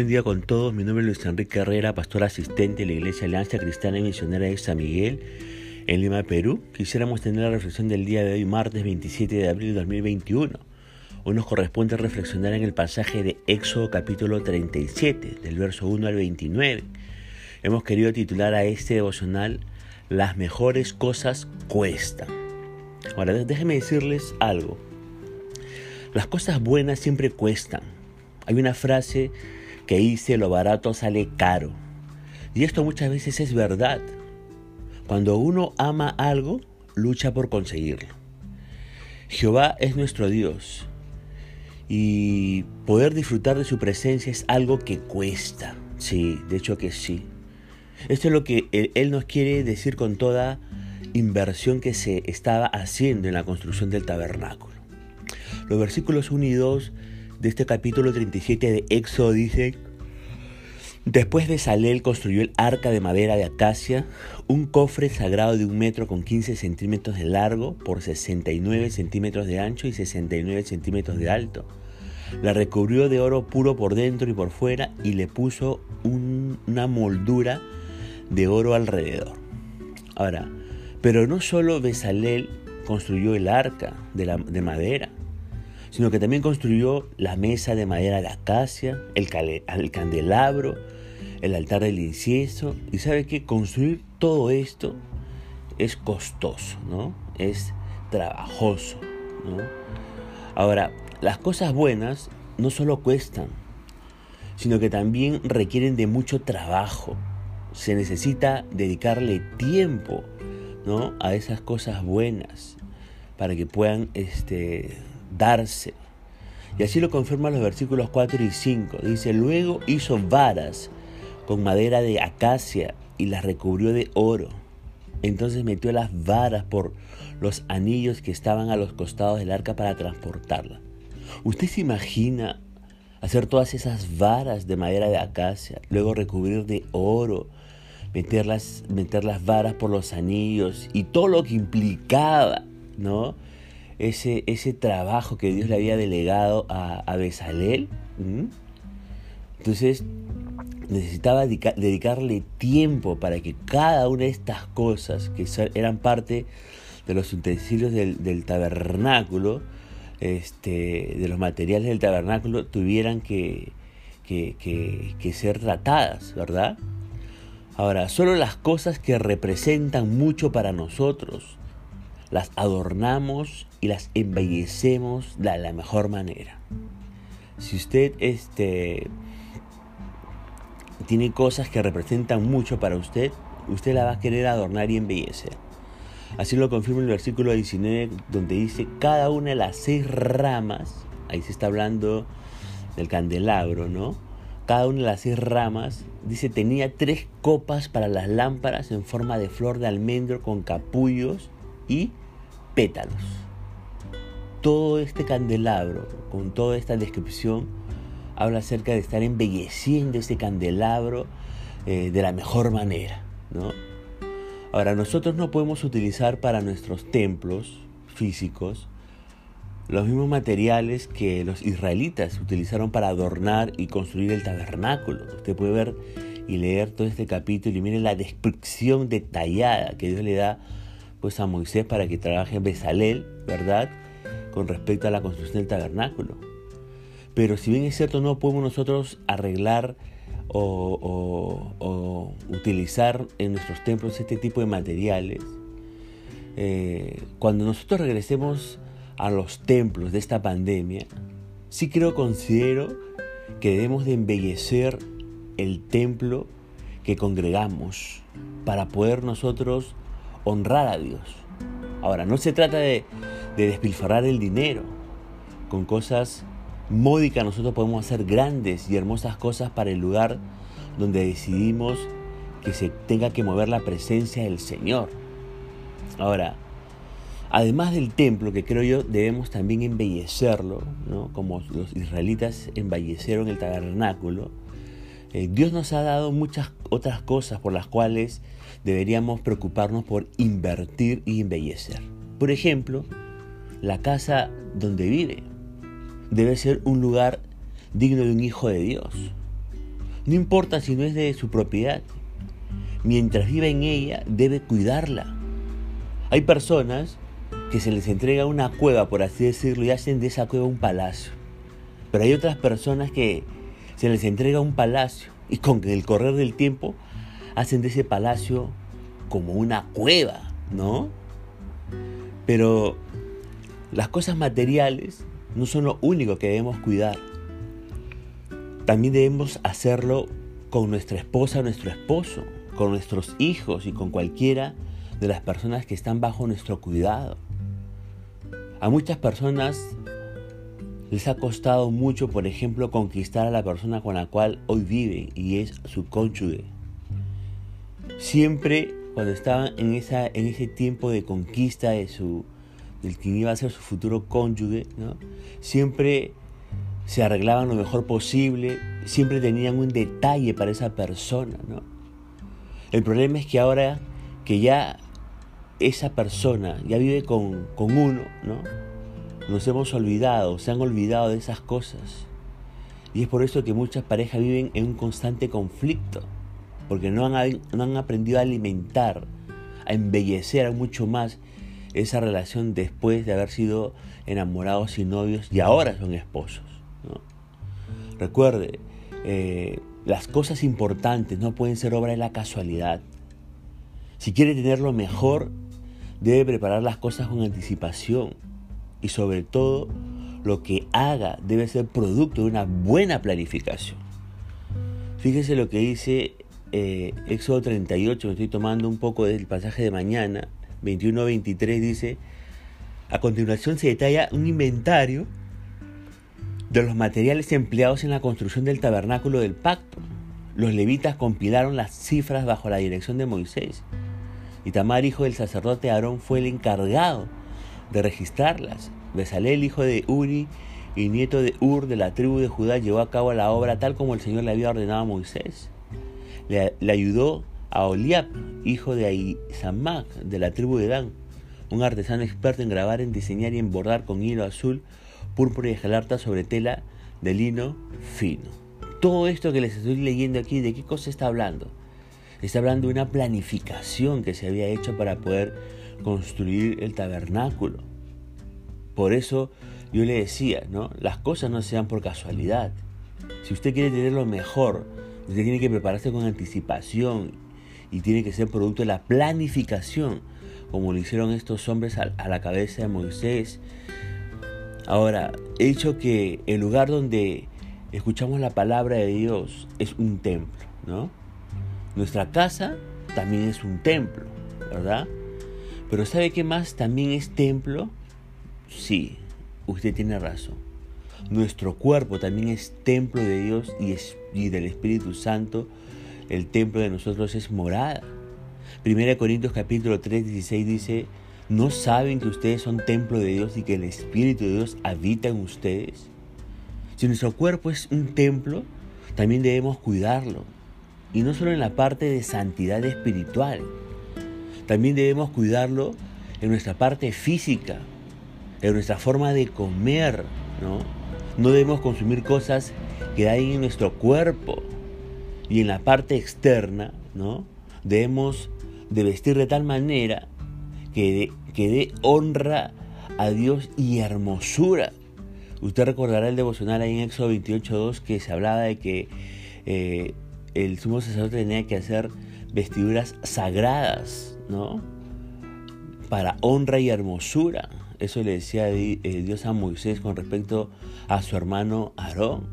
buen día con todos. Mi nombre es Luis Enrique Herrera, pastor asistente de la Iglesia Alianza Cristiana y Misionera de San Miguel, en Lima, Perú. Quisiéramos tener la reflexión del día de hoy, martes 27 de abril de 2021. Hoy nos corresponde reflexionar en el pasaje de Éxodo capítulo 37, del verso 1 al 29. Hemos querido titular a este devocional Las mejores cosas cuestan. Ahora, déjenme decirles algo. Las cosas buenas siempre cuestan. Hay una frase que dice lo barato sale caro. Y esto muchas veces es verdad. Cuando uno ama algo, lucha por conseguirlo. Jehová es nuestro Dios. Y poder disfrutar de su presencia es algo que cuesta. Sí, de hecho que sí. Esto es lo que Él nos quiere decir con toda inversión que se estaba haciendo en la construcción del tabernáculo. Los versículos 1 y 2 de este capítulo 37 de Éxodo dice, Después de Salel construyó el arca de madera de acacia, un cofre sagrado de un metro con 15 centímetros de largo por 69 centímetros de ancho y 69 centímetros de alto. La recubrió de oro puro por dentro y por fuera y le puso una moldura de oro alrededor. Ahora, pero no solo Besalel construyó el arca de, la, de madera, sino que también construyó la mesa de madera de acacia, el, el candelabro, el altar del incienso. Y sabe que construir todo esto es costoso, ¿no? Es trabajoso, ¿no? Ahora, las cosas buenas no solo cuestan, sino que también requieren de mucho trabajo. Se necesita dedicarle tiempo, ¿no? A esas cosas buenas para que puedan este, darse. Y así lo confirman los versículos 4 y 5. Dice, luego hizo varas con madera de acacia y las recubrió de oro. Entonces metió las varas por los anillos que estaban a los costados del arca para transportarla. ¿Usted se imagina hacer todas esas varas de madera de acacia, luego recubrir de oro, meter las, meter las varas por los anillos y todo lo que implicaba, ¿no? Ese, ese trabajo que Dios le había delegado a, a Besalel. Entonces necesitaba dedicarle tiempo para que cada una de estas cosas que eran parte de los utensilios del, tabernáculo, este, de los materiales del tabernáculo, tuvieran que, que ser tratadas, ¿verdad? Ahora, solo las cosas que representan mucho para nosotros, las adornamos y las embellecemos de la mejor manera. Si usted este, tiene cosas que representan mucho para usted, usted la va a querer adornar y embellecer. Así lo confirma el versículo 19 donde dice, cada una de las seis ramas, ahí se está hablando del candelabro, ¿no? Cada una de las seis ramas, dice, tenía tres copas para las lámparas en forma de flor de almendro con capullos y pétalos. Todo este candelabro, con toda esta descripción, habla acerca de estar embelleciendo ese candelabro eh, de la mejor manera. ¿no? Ahora, nosotros no podemos utilizar para nuestros templos físicos los mismos materiales que los israelitas utilizaron para adornar y construir el tabernáculo. Usted puede ver y leer todo este capítulo y mire la descripción detallada que Dios le da pues a Moisés para que trabaje en Besalel, ¿verdad? Con respecto a la construcción del tabernáculo. Pero si bien es cierto, no podemos nosotros arreglar o, utilizar en nuestros templos este tipo de materiales, eh, cuando nosotros regresemos a los templos de esta pandemia, sí creo, considero que debemos de embellecer el templo que congregamos para poder nosotros honrar a Dios. Ahora, no se trata de, despilfarrar el dinero. Con cosas módicas nosotros podemos hacer grandes y hermosas cosas para el lugar donde decidimos que se tenga que mover la presencia del Señor. Ahora, además del templo, que creo yo debemos también embellecerlo, como los israelitas embellecieron el tabernáculo, eh, Dios nos ha dado muchas otras cosas por las cuales deberíamos preocuparnos por invertir y embellecer. Por ejemplo, la casa donde vive debe ser un lugar digno de un hijo de Dios. No importa si no es de su propiedad. Mientras viva en ella, debe cuidarla. Hay personas que se les entrega una cueva, por así decirlo, y hacen de esa cueva un palacio. Pero hay otras personas que se les entrega un palacio y con el correr del tiempo hacen de ese palacio como una cueva, ¿no? Pero las cosas materiales no son lo único que debemos cuidar. También debemos hacerlo con nuestra esposa nuestro esposo, con nuestros hijos y con cualquiera de las personas que están bajo nuestro cuidado. A muchas personas les ha costado mucho, por ejemplo, conquistar a la persona con la cual hoy viven y es su cónyuge. Siempre cuando estaban en, esa, en ese tiempo de conquista de su, del quien iba a ser su futuro cónyuge, ¿no? siempre se arreglaban lo mejor posible, siempre tenían un detalle para esa persona. ¿no? El problema es que ahora que ya esa persona ya vive con, con uno, ¿no? nos hemos olvidado, se han olvidado de esas cosas. Y es por eso que muchas parejas viven en un constante conflicto, porque no han, no han aprendido a alimentar, a embellecer mucho más esa relación después de haber sido enamorados y novios y ahora son esposos. Recuerde, eh, las cosas importantes no pueden ser obra de la casualidad. Si quiere tener lo mejor, debe preparar las cosas con anticipación y sobre todo lo que haga debe ser producto de una buena planificación. Fíjese lo que dice eh, Éxodo 38, me estoy tomando un poco del pasaje de mañana, 21-23 dice, a continuación se detalla un inventario de los materiales empleados en la construcción del tabernáculo del pacto. Los levitas compilaron las cifras bajo la dirección de Moisés. Y Tamar, hijo del sacerdote Aarón, fue el encargado de registrarlas. Besalel, hijo de Uri y nieto de Ur de la tribu de Judá, llevó a cabo la obra tal como el Señor le había ordenado a Moisés. Le, ayudó a Oliab, hijo de Aizamac, de la tribu de Dan, un artesano experto en grabar, en diseñar y en bordar con hilo azul, púrpura y escalarta sobre tela de lino fino. Todo esto que les estoy leyendo aquí, ¿de qué cosa está hablando? Está hablando de una planificación que se había hecho para poder construir el tabernáculo. Por eso yo le decía, ¿no? Las cosas no se dan por casualidad. Si usted quiere tener lo mejor, usted tiene que prepararse con anticipación y tiene que ser producto de la planificación, como lo hicieron estos hombres a, la cabeza de Moisés. Ahora, he dicho que el lugar donde escuchamos la palabra de Dios es un templo, ¿no? Nuestra casa también es un templo, ¿verdad? Pero ¿sabe qué más también es templo? Sí, usted tiene razón. Nuestro cuerpo también es templo de Dios y, y del Espíritu Santo. El templo de nosotros es morada. 1 Corintios capítulo 3, 16 dice, ¿no saben que ustedes son templo de Dios y que el Espíritu de Dios habita en ustedes? Si nuestro cuerpo es un templo, también debemos cuidarlo. Y no solo en la parte de santidad espiritual, también debemos cuidarlo en nuestra parte física, en nuestra forma de comer, ¿no? No debemos consumir cosas que hay en nuestro cuerpo. Y en la parte externa, ¿no? Debemos de vestir de tal manera que dé, honra a Dios y hermosura. Usted recordará el devocional ahí en Éxodo 28.2 que se hablaba de que eh, el sumo sacerdote tenía que hacer vestiduras sagradas, ¿no? Para honra y hermosura. Eso le decía eh, Dios a Moisés con respecto a su hermano Aarón.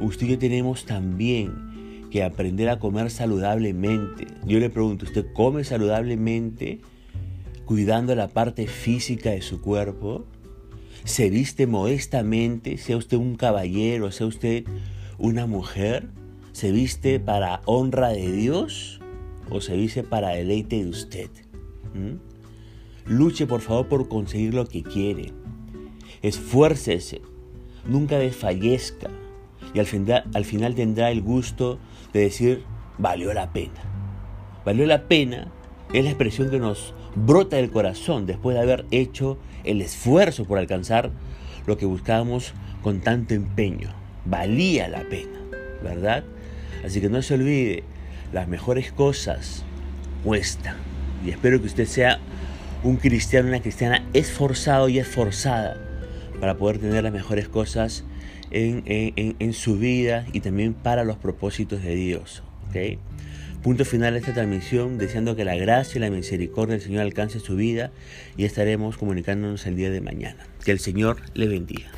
Usted y yo tenemos también que aprender a comer saludablemente. Yo le pregunto, ¿usted come saludablemente cuidando la parte física de su cuerpo? ¿Se viste modestamente? Sea usted un caballero, sea usted una mujer. ¿Se viste para honra de Dios? o se dice para deleite de usted. Luche por favor por conseguir lo que quiere. Esfuércese, nunca desfallezca y al final, al final tendrá el gusto de decir, valió la pena. Valió la pena es la expresión que nos brota del corazón después de haber hecho el esfuerzo por alcanzar lo que buscábamos con tanto empeño. Valía la pena, ¿verdad? Así que no se olvide, las mejores cosas cuestan. Y espero que usted sea un cristiano, una cristiana esforzado y esforzada para poder tener las mejores cosas en, su vida y también para los propósitos de Dios. Punto final de esta transmisión, deseando que la gracia y la misericordia del Señor alcance su vida y estaremos comunicándonos el día de mañana. Que el Señor le bendiga.